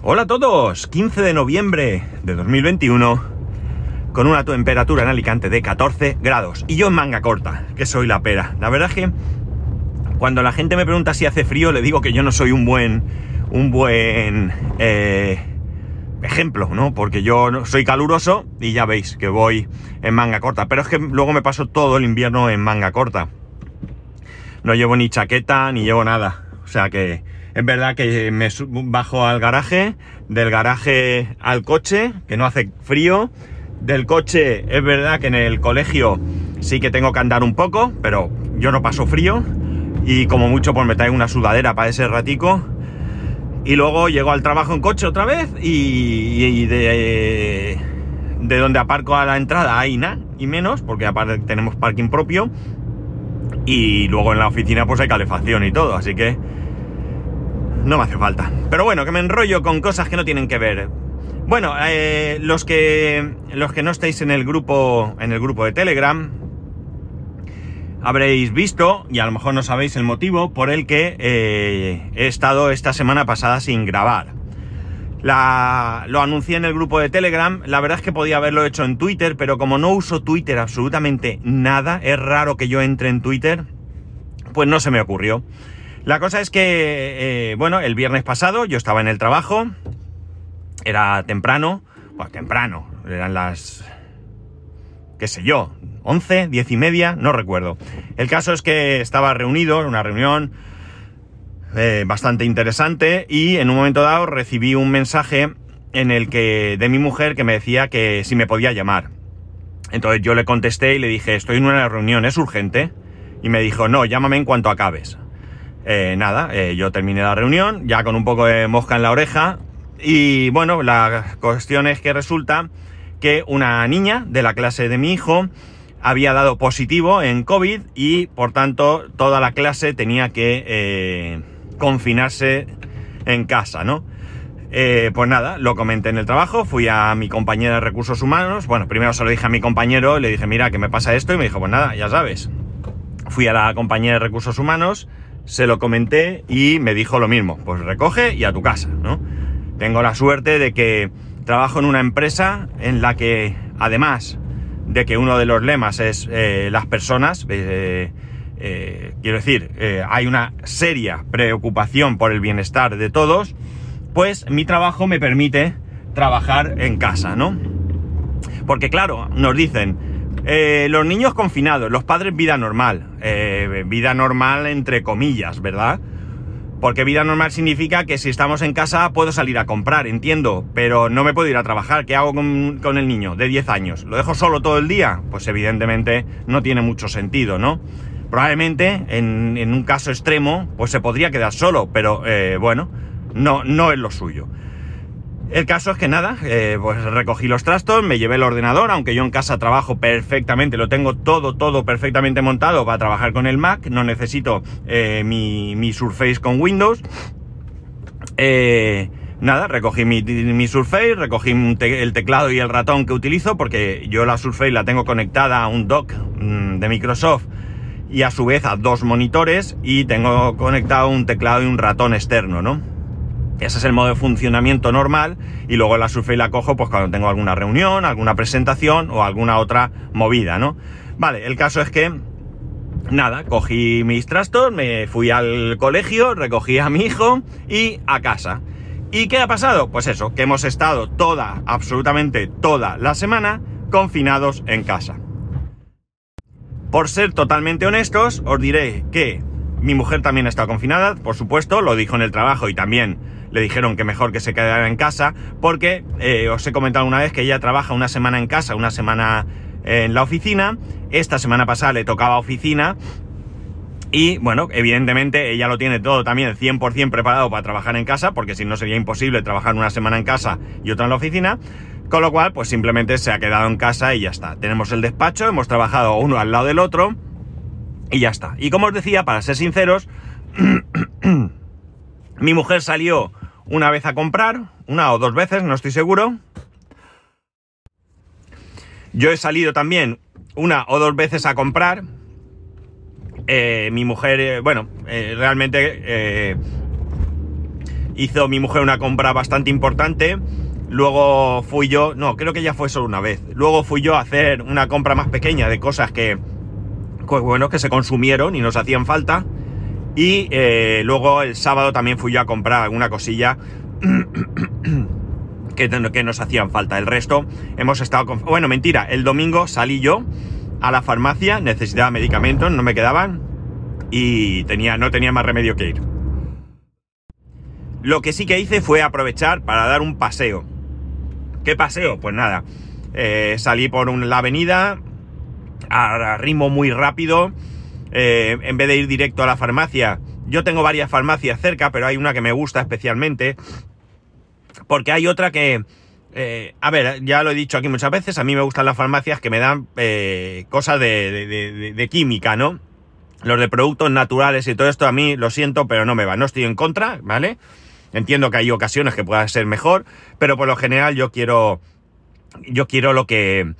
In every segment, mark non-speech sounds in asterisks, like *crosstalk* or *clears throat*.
Hola a todos, 15 de noviembre de 2021, con una temperatura en Alicante de 14 grados. Y yo en manga corta, que soy la pera. La verdad es que cuando la gente me pregunta si hace frío, le digo que yo no soy un buen, un buen eh, ejemplo, ¿no? Porque yo soy caluroso y ya veis que voy en manga corta. Pero es que luego me paso todo el invierno en manga corta. No llevo ni chaqueta ni llevo nada. O sea que es verdad que me bajo al garaje, del garaje al coche, que no hace frío. Del coche es verdad que en el colegio sí que tengo que andar un poco, pero yo no paso frío. Y como mucho pues me traigo una sudadera para ese ratico. Y luego llego al trabajo en coche otra vez y, y de, de donde aparco a la entrada hay nada y menos, porque aparte tenemos parking propio. Y luego en la oficina pues hay calefacción y todo, así que no me hace falta. Pero bueno, que me enrollo con cosas que no tienen que ver. Bueno, eh, los que los que no estáis en el grupo en el grupo de Telegram habréis visto y a lo mejor no sabéis el motivo por el que eh, he estado esta semana pasada sin grabar. Lo anuncié en el grupo de Telegram, la verdad es que podía haberlo hecho en Twitter, pero como no uso Twitter absolutamente nada, es raro que yo entre en Twitter, pues no se me ocurrió. La cosa es que, eh, bueno, el viernes pasado yo estaba en el trabajo, era temprano, bueno, temprano, eran las, qué sé yo, 11, 10 y media, no recuerdo. El caso es que estaba reunido, en una reunión eh, bastante interesante y en un momento dado recibí un mensaje en el que de mi mujer que me decía que si me podía llamar. Entonces yo le contesté y le dije, estoy en una reunión, es urgente. Y me dijo, no, llámame en cuanto acabes. Eh, nada, eh, yo terminé la reunión, ya con un poco de mosca en la oreja. Y bueno, la cuestión es que resulta que una niña de la clase de mi hijo había dado positivo en COVID y por tanto toda la clase tenía que eh, confinarse en casa, ¿no? Eh, pues nada, lo comenté en el trabajo, fui a mi compañera de recursos humanos, bueno, primero se lo dije a mi compañero, le dije, mira, que me pasa esto, y me dijo, pues nada, ya sabes. Fui a la compañía de recursos humanos, se lo comenté y me dijo lo mismo, pues recoge y a tu casa, ¿no? Tengo la suerte de que trabajo en una empresa en la que, además de que uno de los lemas es eh, las personas, eh, eh, quiero decir, hay una seria preocupación por el bienestar de todos, pues mi trabajo me permite trabajar en casa, ¿no? Porque claro, nos dicen, eh, los niños confinados, los padres vida normal. Eh, vida normal entre comillas, ¿verdad? Porque vida normal significa que si estamos en casa puedo salir a comprar, entiendo, pero no me puedo ir a trabajar. ¿Qué hago con, el niño de 10 años? ¿Lo dejo solo todo el día? Pues evidentemente no tiene mucho sentido, ¿no? Probablemente en, en un caso extremo pues se podría quedar solo, pero eh, bueno, no, no es lo suyo. El caso es que nada, eh, pues recogí los trastos, me llevé el ordenador, aunque yo en casa trabajo perfectamente, lo tengo todo, todo perfectamente montado para trabajar con el Mac, no necesito eh, mi, mi Surface con Windows. Eh, nada, recogí mi, mi Surface, recogí el teclado y el ratón que utilizo, porque yo la Surface la tengo conectada a un dock mm, de Microsoft y a su vez a dos monitores y tengo conectado un teclado y un ratón externo, ¿no? Ese es el modo de funcionamiento normal y luego la Surface la cojo pues cuando tengo alguna reunión, alguna presentación o alguna otra movida, ¿no? Vale, el caso es que nada, cogí mis trastos, me fui al colegio, recogí a mi hijo y a casa. ¿Y qué ha pasado? Pues eso, que hemos estado toda, absolutamente toda la semana confinados en casa. Por ser totalmente honestos, os diré que mi mujer también está confinada, por supuesto, lo dijo en el trabajo y también le dijeron que mejor que se quedara en casa, porque eh, os he comentado una vez que ella trabaja una semana en casa, una semana en la oficina. Esta semana pasada le tocaba oficina. Y bueno, evidentemente ella lo tiene todo también 100% preparado para trabajar en casa, porque si no sería imposible trabajar una semana en casa y otra en la oficina. Con lo cual, pues simplemente se ha quedado en casa y ya está. Tenemos el despacho, hemos trabajado uno al lado del otro y ya está. Y como os decía, para ser sinceros, *clears throat* mi mujer salió una vez a comprar, una o dos veces, no estoy seguro. Yo he salido también una o dos veces a comprar. Eh, mi mujer, eh, bueno, eh, realmente hizo mi mujer una compra bastante importante. Luego fui yo, no, creo que ya fue solo una vez. Luego fui yo a hacer una compra más pequeña de cosas que, bueno, que se consumieron y nos hacían falta. Y eh, luego el sábado también fui yo a comprar alguna cosilla *clears throat* que, que, nos hacían falta. El resto hemos estado con... Bueno, mentira, el domingo salí yo a la farmacia, necesitaba medicamentos, no me quedaban y tenía, no tenía más remedio que ir. Lo que sí que hice fue aprovechar para dar un paseo. ¿Qué paseo? Pues nada, eh, salí por la avenida a, ritmo muy rápido. Eh, en vez de ir directo a la farmacia, yo tengo varias farmacias cerca, pero hay una que me gusta especialmente. Porque hay otra que, eh, a ver, ya lo he dicho aquí muchas veces, a mí me gustan las farmacias que me dan cosas de, de, química, ¿no? Los de productos naturales y todo esto a mí lo siento, pero no me va. No estoy en contra, ¿vale? Entiendo que hay ocasiones que pueda ser mejor, pero por lo general yo quiero. Yo quiero lo que.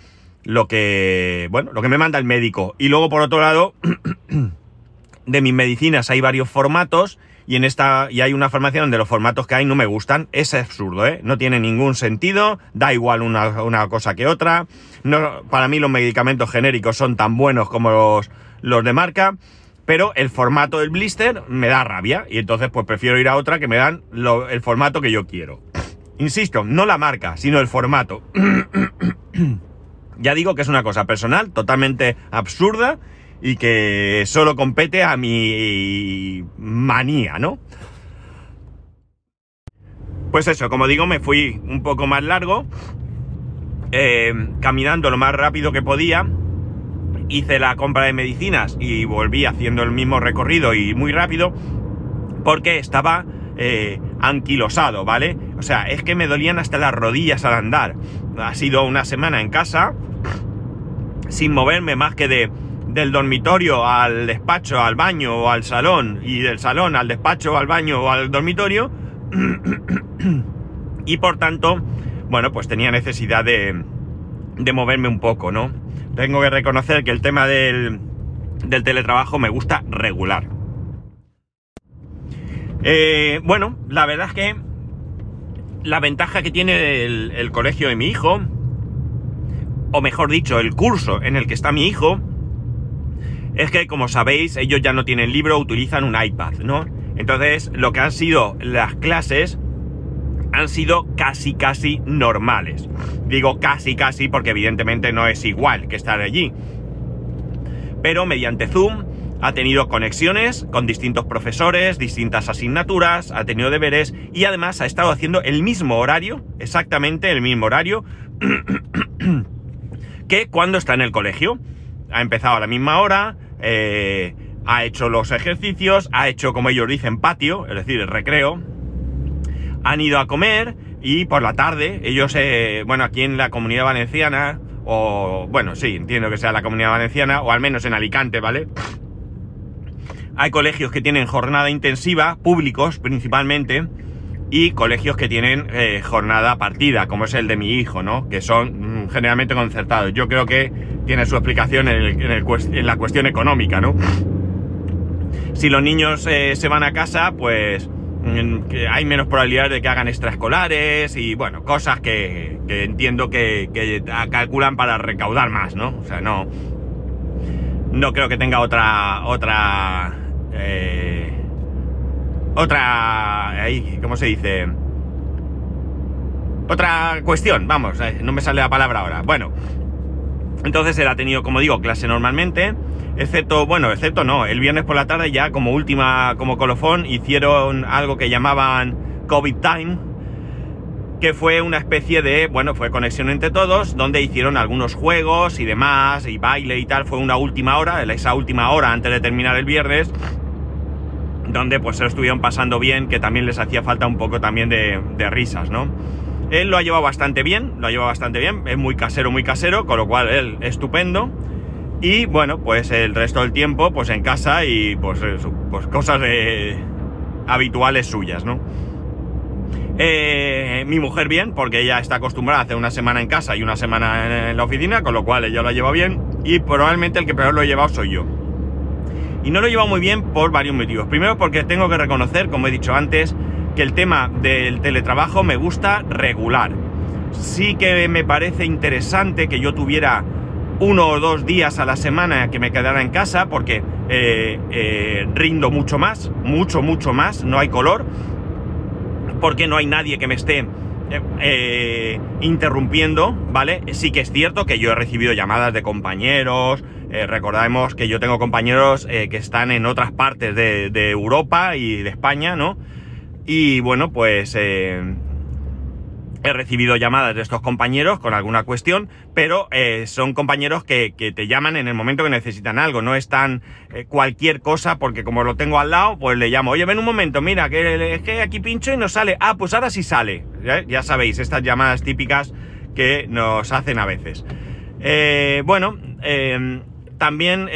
Lo que. Bueno, lo que me manda el médico. Y luego, por otro lado, *clears throat* de mis medicinas hay varios formatos. Y en esta. Y hay una farmacia donde los formatos que hay no me gustan. Es absurdo, ¿eh? No tiene ningún sentido. Da igual una, cosa que otra. No, para mí los medicamentos genéricos son tan buenos como los, los de marca pero el formato del blister me da rabia y entonces pues prefiero ir a otra que me dan el formato que yo quiero. *clears throat* Insisto, no la marca, sino el formato. *clears throat* ya digo que es una cosa personal, totalmente absurda y que solo compete a mi manía, ¿no? Pues eso, como digo, me fui un poco más largo, eh, caminando lo más rápido que podía hice la compra de medicinas y volví haciendo el mismo recorrido y muy rápido porque estaba eh, anquilosado, ¿vale? O sea, es que me dolían hasta las rodillas al andar. Ha sido una semana en casa sin moverme más que de del dormitorio al despacho, al baño o al salón y del salón al despacho, al baño o al dormitorio *clears throat* y por tanto, bueno, pues tenía necesidad de, de moverme un poco, ¿no? tengo que reconocer que el tema del, teletrabajo me gusta regular. Eh, bueno, la verdad es que la ventaja que tiene el, colegio de mi hijo, o mejor dicho, el curso en el que está mi hijo, es que, como sabéis, ellos ya no tienen libro, utilizan un iPad, ¿no? Entonces, lo que han sido las clases han sido casi casi normales. Digo casi casi porque evidentemente no es igual que estar allí. Pero mediante Zoom ha tenido conexiones con distintos profesores, distintas asignaturas, ha tenido deberes y además ha estado haciendo el mismo horario, exactamente el mismo horario, *clears throat* que cuando está en el colegio. Ha empezado a la misma hora, eh, ha hecho los ejercicios, ha hecho, como ellos dicen, patio, es decir, el recreo, han ido a comer y por la tarde ellos, eh, bueno, aquí en la comunidad valenciana, o bueno, sí, entiendo que sea la comunidad valenciana, o al menos en Alicante, ¿vale? Hay colegios que tienen jornada intensiva, públicos principalmente, y colegios que tienen eh, jornada partida, como es el de mi hijo, ¿no? Que son mm, generalmente concertados. Yo creo que tiene su explicación en, la cuestión económica, ¿no? Si los niños eh, se van a casa, pues que hay menos probabilidad de que hagan extraescolares y bueno, cosas que, entiendo que, calculan para recaudar más, ¿no? O sea, no. No creo que tenga otra. otra. Eh, otra. ¿cómo se dice? Otra cuestión, vamos, eh, no me sale la palabra ahora. Bueno, entonces él ha tenido, como digo, clase normalmente excepto, bueno, excepto no, el viernes por la tarde ya como última, como colofón, hicieron algo que llamaban COVID Time, que fue una especie de, bueno, fue conexión entre todos, donde hicieron algunos juegos y demás, y baile y tal, fue una última hora, esa última hora antes de terminar el viernes, donde pues se lo estuvieron pasando bien, que también les hacía falta un poco también de, de risas, ¿no? Él lo ha llevado bastante bien, lo ha llevado bastante bien, es muy casero, muy casero, con lo cual él estupendo. Y bueno, pues el resto del tiempo, pues en casa y pues, pues cosas de, habituales suyas, ¿no? Eh, mi mujer bien, porque ella está acostumbrada a hacer una semana en casa y una semana en, la oficina, con lo cual ella lo lleva bien. Y probablemente el que peor lo he llevado soy yo. Y no lo he llevado muy bien por varios motivos. Primero porque tengo que reconocer, como he dicho antes, que el tema del teletrabajo me gusta regular. Sí que me parece interesante que yo tuviera uno o dos días a la semana que me quedara en casa porque eh, eh, rindo mucho más, mucho, mucho más, no hay color, porque no hay nadie que me esté eh, interrumpiendo, ¿vale? Sí que es cierto que yo he recibido llamadas de compañeros, recordemos que yo tengo compañeros que están en otras partes de, de, Europa y de España, ¿no? Y bueno, pues He recibido llamadas de estos compañeros con alguna cuestión, pero eh, son compañeros que, te llaman en el momento que necesitan algo, no están eh, cualquier cosa, porque como lo tengo al lado, pues le llamo, oye, ven un momento, mira, que es que aquí pincho y no sale. Ah, pues ahora sí sale. Ya, sabéis, estas llamadas típicas que nos hacen a veces. Eh, bueno, también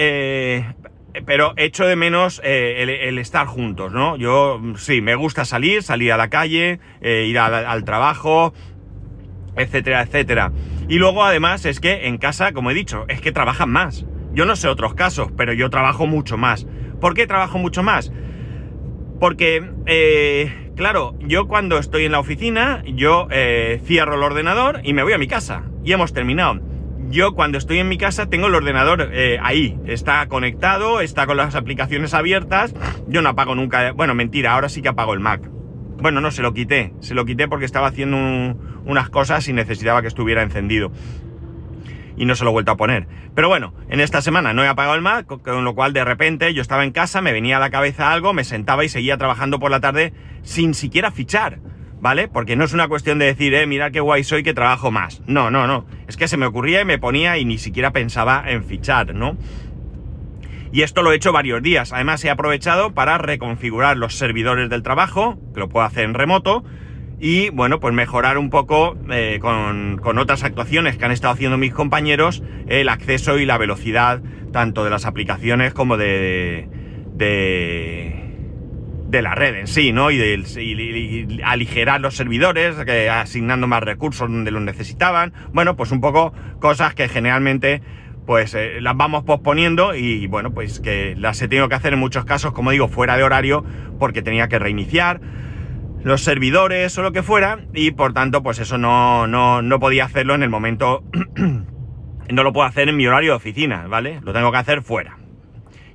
pero echo de menos el, estar juntos, ¿no? Yo sí, me gusta salir, salir a la calle, ir al, trabajo, etcétera, etcétera. Y luego además es que en casa, como he dicho, es que trabajan más. Yo no sé otros casos, pero yo trabajo mucho más. ¿Por qué trabajo mucho más? Porque, eh, claro, yo cuando estoy en la oficina, yo eh, cierro el ordenador y me voy a mi casa. Y hemos terminado yo cuando estoy en mi casa tengo el ordenador eh, ahí, está conectado, está con las aplicaciones abiertas, yo no apago nunca, bueno, mentira, ahora sí que apago el Mac. Bueno, no, se lo quité, se lo quité porque estaba haciendo unas cosas y necesitaba que estuviera encendido. Y no se lo he vuelto a poner. Pero bueno, en esta semana no he apagado el Mac, con lo cual de repente yo estaba en casa, me venía a la cabeza algo, me sentaba y seguía trabajando por la tarde sin siquiera fichar. ¿Vale? Porque no es una cuestión de decir, eh, mira qué guay soy que trabajo más. No, no, no. Es que se me ocurría y me ponía y ni siquiera pensaba en fichar, ¿no? Y esto lo he hecho varios días. Además he aprovechado para reconfigurar los servidores del trabajo, que lo puedo hacer en remoto, y bueno, pues mejorar un poco eh, con, con, otras actuaciones que han estado haciendo mis compañeros el acceso y la velocidad tanto de las aplicaciones como de, de de la red en sí, ¿no? Y, de, aligerar los servidores, asignando más recursos donde los necesitaban. Bueno, pues un poco cosas que generalmente pues eh, las vamos posponiendo y bueno, pues que las he tenido que hacer en muchos casos, como digo, fuera de horario porque tenía que reiniciar los servidores o lo que fuera y por tanto pues eso no, no, no podía hacerlo en el momento, *clears throat* no lo puedo hacer en mi horario de oficina, ¿vale? Lo tengo que hacer fuera.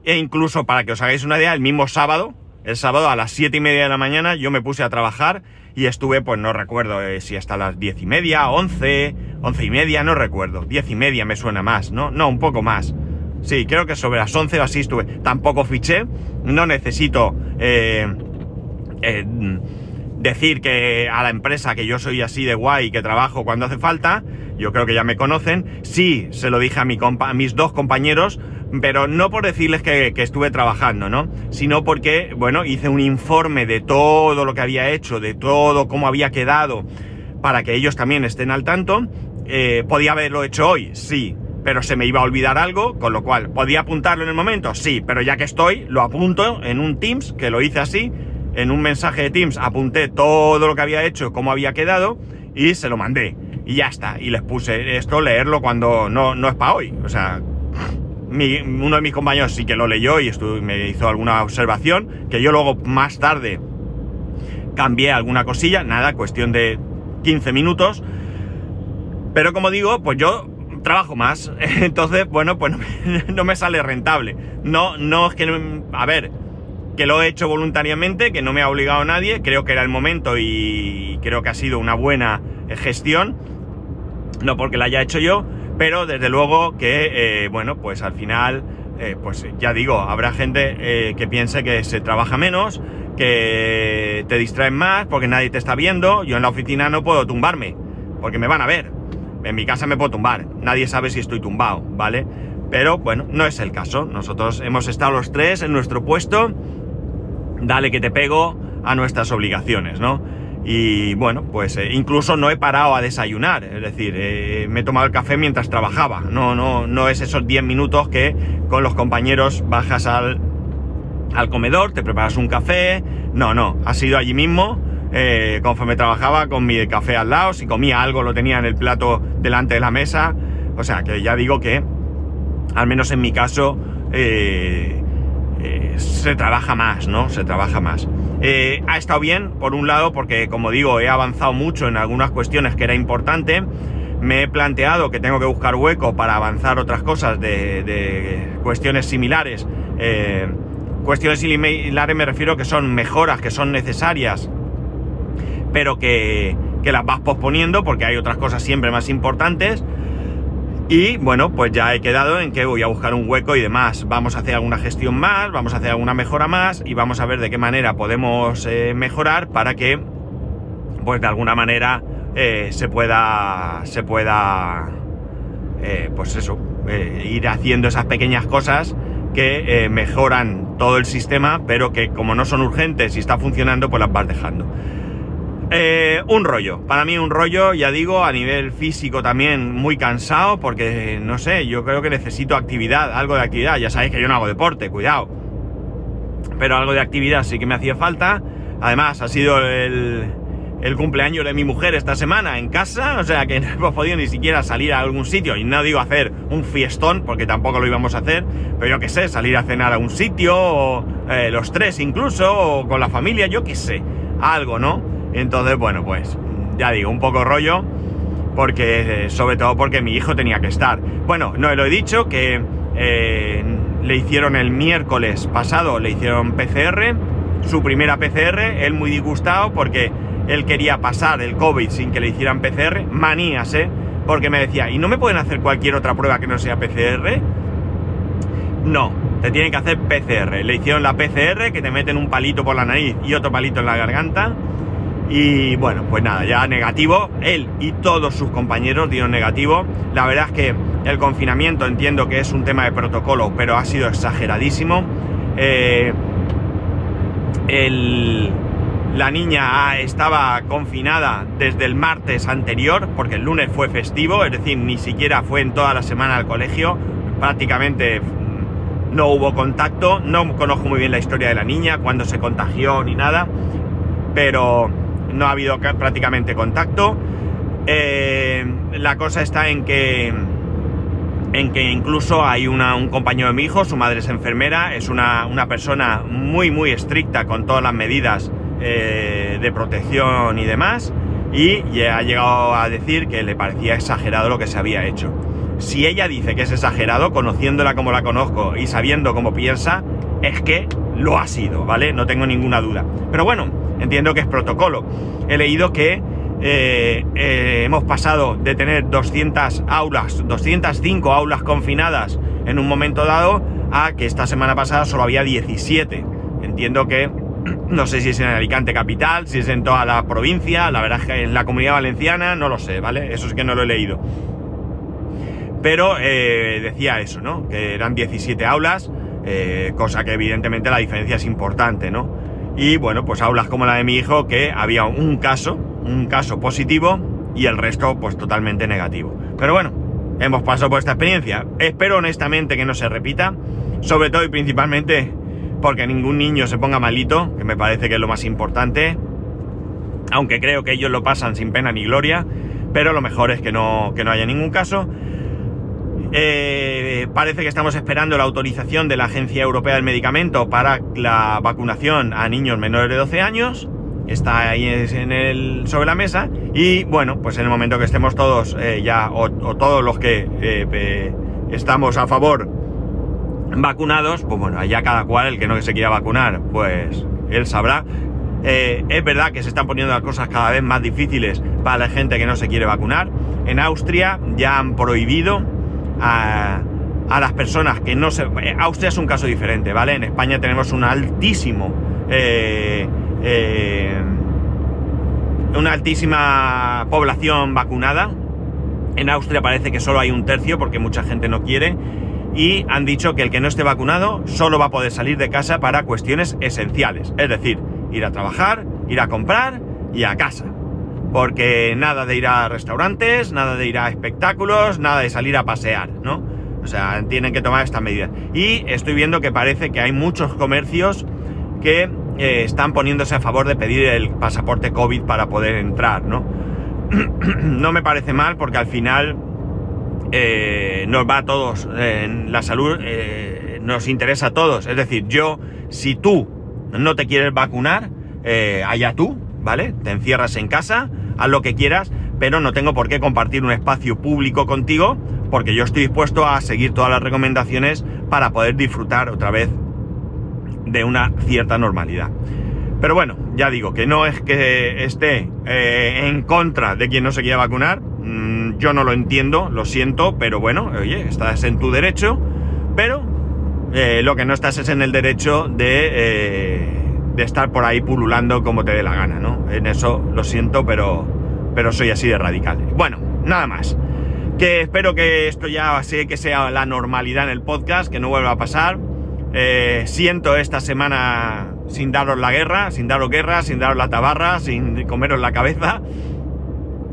E incluso para que os hagáis una idea, el mismo sábado, el sábado a las 7 y media de la mañana yo me puse a trabajar y estuve, pues no recuerdo eh, si hasta las 10 y media, 11, 11 y media, no recuerdo. 10 y media me suena más, ¿no? No, un poco más. Sí, creo que sobre las 11 o así estuve. Tampoco fiché, no necesito eh, eh, decir que a la empresa que yo soy así de guay y que trabajo cuando hace falta. Yo creo que ya me conocen. Sí, se lo dije a, mi a mis dos compañeros pero no por decirles que, estuve trabajando, ¿no? Sino porque, bueno, hice un informe de todo lo que había hecho, de todo cómo había quedado, para que ellos también estén al tanto. Eh, ¿Podía haberlo hecho hoy? Sí, pero se me iba a olvidar algo, con lo cual, ¿podía apuntarlo en el momento? Sí, pero ya que estoy, lo apunto en un Teams, que lo hice así, en un mensaje de Teams apunté todo lo que había hecho, cómo había quedado, y se lo mandé. Y ya está, y les puse esto, leerlo cuando no, no es para hoy, o sea, uno de mis compañeros sí que lo leyó y me hizo alguna observación, que yo luego más tarde cambié alguna cosilla, nada, cuestión de 15 minutos. Pero como digo, pues yo trabajo más, *laughs* entonces, bueno, pues *laughs* no me, sale rentable. No, no es que, a ver, que lo he hecho voluntariamente, que no me ha obligado nadie, creo que era el momento y creo que ha sido una buena gestión, no porque la haya hecho yo, pero desde luego que, eh, bueno, pues al final, eh, pues ya digo, habrá gente eh, que piense que se trabaja menos, que te distraen más porque nadie te está viendo. Yo en la oficina no puedo tumbarme, porque me van a ver. En mi casa me puedo tumbar, nadie sabe si estoy tumbado, ¿vale? Pero bueno, no es el caso. Nosotros hemos estado los tres en nuestro puesto, dale que te pego a nuestras obligaciones, ¿no? Y bueno, pues eh, incluso no he parado a desayunar, es decir, eh, me he tomado el café mientras trabajaba. No, no, no es esos 10 minutos que con los compañeros bajas al, al comedor, te preparas un café. No, no, ha sido allí mismo, eh, conforme trabajaba, con mi café al lado. Si comía algo, lo tenía en el plato delante de la mesa. O sea, que ya digo que, al menos en mi caso, se trabaja más, ¿no? Se trabaja más. Eh, ha estado bien, por un lado, porque como digo, he avanzado mucho en algunas cuestiones que era importante. Me he planteado que tengo que buscar hueco para avanzar otras cosas de, cuestiones similares. Eh, cuestiones similares me refiero que son mejoras, que son necesarias, pero que, que las vas posponiendo porque hay otras cosas siempre más importantes. Y bueno, pues ya he quedado en que voy a buscar un hueco y demás. Vamos a hacer alguna gestión más, vamos a hacer alguna mejora más y vamos a ver de qué manera podemos eh, mejorar para que, pues de alguna manera, eh, se pueda, se pueda, eh, pues eso, ir haciendo esas pequeñas cosas que mejoran todo el sistema, pero que como no son urgentes y está funcionando, pues las vas dejando. Eh, un rollo, para mí un rollo, ya digo, a nivel físico también muy cansado, porque no sé, yo creo que necesito actividad, algo de actividad. Ya sabéis que yo no hago deporte, cuidado. Pero algo de actividad sí que me hacía falta. Además, ha sido el, el cumpleaños de mi mujer esta semana en casa, o sea que *laughs* no hemos podido ni siquiera salir a algún sitio. Y no digo hacer un fiestón, porque tampoco lo íbamos a hacer, pero yo qué sé, salir a cenar a un sitio, eh, los tres incluso, o con la familia, yo qué sé, algo, ¿no? Entonces, bueno, pues ya digo, un poco rollo, porque eh, sobre todo porque mi hijo tenía que estar. Bueno, no lo he dicho, que eh, le hicieron el miércoles pasado, le hicieron PCR, su primera PCR, él muy disgustado porque él quería pasar el COVID sin que le hicieran PCR, manías, ¿eh? Porque me decía, ¿y no me pueden hacer cualquier otra prueba que no sea PCR? No, te tienen que hacer PCR. Le hicieron la PCR, que te meten un palito por la nariz y otro palito en la garganta y bueno, pues nada, ya negativo. Él y todos sus compañeros dieron negativo. La verdad es que el confinamiento entiendo que es un tema de protocolo, pero ha sido exageradísimo. Eh, la niña estaba confinada desde el martes anterior, porque el lunes fue festivo, es decir, ni siquiera fue en toda la semana al colegio. Prácticamente mm, no hubo contacto. No conozco muy bien la historia de la niña, cuándo se contagió ni nada. Pero no ha habido prácticamente contacto. Eh, la cosa está en que en que incluso hay un compañero de mi hijo, su madre es enfermera, es una, persona muy muy estricta con todas las medidas eh, de protección y demás, y ha llegado a decir que le parecía exagerado lo que se había hecho. Si ella dice que es exagerado, conociéndola como la conozco y sabiendo cómo piensa, es que lo ha sido, ¿vale? No tengo ninguna duda. Pero bueno, entiendo que es protocolo. He leído que eh, eh, hemos pasado de tener 200 aulas, 205 aulas confinadas en un momento dado, a que esta semana pasada solo había 17. Entiendo que, *clears throat* no sé si es en Alicante capital, si es en toda la provincia, la verdad es que en la comunidad valenciana, no lo sé, ¿vale? Eso es que no lo he leído. Pero eh, decía eso, ¿no? Que eran 17 aulas, cosa que evidentemente la diferencia es importante, ¿no? Y bueno, pues aulas como la de mi hijo, que había un caso, un caso positivo y el resto pues totalmente negativo. Pero bueno, hemos pasado por esta experiencia. Espero honestamente que no se repita, sobre todo y principalmente porque ningún niño se ponga malito, que me parece que es lo más importante, aunque creo que ellos lo pasan sin pena ni gloria, pero lo mejor es que no, que no haya ningún caso. Eh, parece que estamos esperando la autorización de la Agencia Europea del Medicamento para la vacunación a niños menores de 12 años. Está ahí en el, sobre la mesa. Y bueno, pues en el momento que estemos todos eh, ya, o, todos los que eh, estamos a favor vacunados, pues bueno, allá cada cual, el que no se quiera vacunar, pues él sabrá. es verdad que se están poniendo las cosas cada vez más difíciles para la gente que no se quiere vacunar. En Austria ya han prohibido a, las personas que no se... Eh, Austria es un caso diferente, ¿vale? En España tenemos un altísimo... Eh, eh, una altísima población vacunada. En Austria parece que solo hay un tercio porque mucha gente no quiere. Y han dicho que el que no esté vacunado solo va a poder salir de casa para cuestiones esenciales. Es decir, ir a trabajar, ir a comprar y a casa porque nada de ir a restaurantes, nada de ir a espectáculos, nada de salir a pasear, ¿no? O sea, tienen que tomar estas medidas. Y estoy viendo que parece que hay muchos comercios que eh, están poniéndose a favor de pedir el pasaporte COVID para poder entrar, ¿no? *clears throat* no me parece mal porque al final eh, nos va a todos, la salud eh, nos interesa a todos. Es decir, yo, si tú no te quieres vacunar, allá tú, ¿vale? Te encierras en casa, haz lo que quieras, pero no tengo por qué compartir un espacio público contigo, porque yo estoy dispuesto a seguir todas las recomendaciones para poder disfrutar otra vez de una cierta normalidad. Pero bueno, ya digo que no es que esté eh, en contra de quien no se quiera vacunar. Mm, yo no lo entiendo, lo siento, pero bueno, oye, estás en tu derecho. Pero eh, lo que no estás es en el derecho de, eh, de, estar por ahí pululando como te dé la gana, ¿no? En eso lo siento, pero, pero soy así de radical. Bueno, nada más. Que espero que esto ya sé que sea la normalidad en el podcast, que no vuelva a pasar. siento esta semana sin daros la guerra, sin daros guerra, sin daros la tabarra, sin comeros la cabeza.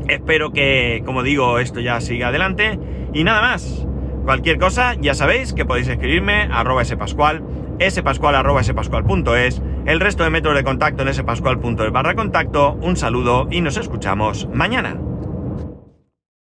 Espero que, como digo, esto ya siga adelante. Y nada más. Cualquier cosa, ya sabéis que podéis escribirme a arroba spascual, spascual el resto de métodos de contacto en spascual.es barra contacto. Un saludo y nos escuchamos mañana.